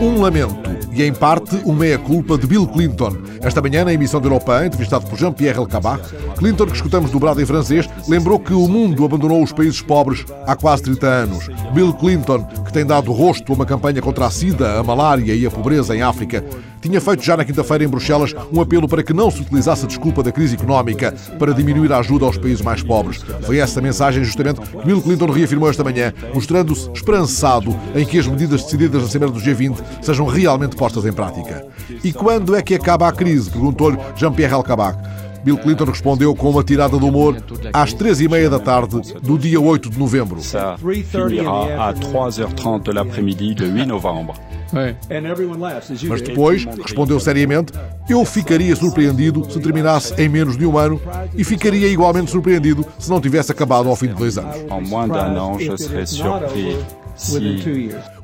Um lamento e, em parte, uma meia-culpa de Bill Clinton. Esta manhã, na emissão da Europa, entrevistado por Jean-Pierre Elkabbach, Clinton, que escutamos dobrado em francês, lembrou que o mundo abandonou os países pobres há quase 30 anos. Bill Clinton, que tem dado rosto a uma campanha contra a sida, a malária e a pobreza em África, tinha feito já na quinta-feira em Bruxelas um apelo para que não se utilizasse a desculpa da crise económica para diminuir a ajuda aos países mais pobres. Foi essa mensagem, justamente, que Bill Clinton reafirmou esta manhã, mostrando-se esperançado em que as medidas decididas na Cimeira do G20 sejam realmente postas em prática. E quando é que acaba a crise? Perguntou-lhe Jean-Pierre Elkabbach. Bill Clinton respondeu com uma tirada de humor às três e meia da tarde do dia 8 de novembro. Ça finira à 3h30 de l'après-midi de 8 novembre. Mas depois respondeu seriamente: Eu ficaria surpreendido se terminasse em menos de um ano e ficaria igualmente surpreendido se não tivesse acabado ao fim de dois anos. En moins d'un an, je serais surpris si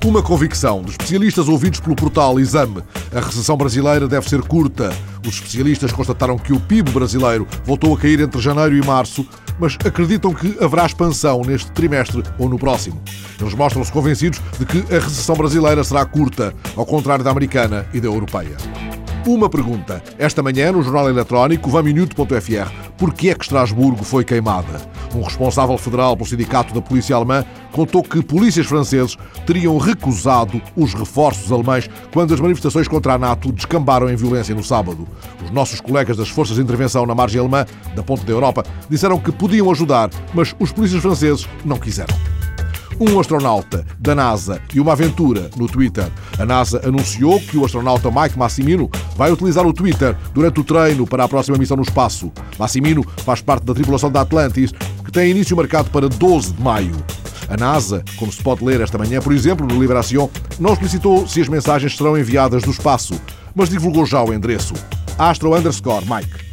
Uma convicção de especialistas ouvidos pelo portal Exame. A recessão brasileira deve ser curta. Os especialistas constataram que o PIB brasileiro voltou a cair entre janeiro e março, mas acreditam que haverá expansão neste trimestre ou no próximo. Eles mostram-se convencidos de que a recessão brasileira será curta, ao contrário da americana e da europeia. Uma pergunta. Esta manhã, no jornal eletrónico vaminute.fr, por que é que Estrasburgo foi queimada? Um responsável federal pelo sindicato da polícia alemã contou que polícias franceses teriam recusado os reforços alemães quando as manifestações contra a NATO descambaram em violência no sábado. Os nossos colegas das forças de intervenção na margem alemã, da Ponte da Europa, disseram que podiam ajudar, mas os polícias franceses não quiseram um astronauta da NASA e uma aventura no Twitter. A NASA anunciou que o astronauta Mike Massimino vai utilizar o Twitter durante o treino para a próxima missão no espaço. Massimino faz parte da tripulação da Atlantis, tem início marcado para 12 de maio. A NASA, como se pode ler esta manhã, por exemplo, no Liberação, não explicitou se as mensagens serão enviadas do espaço, mas divulgou já o endereço. Astro underscore Mike.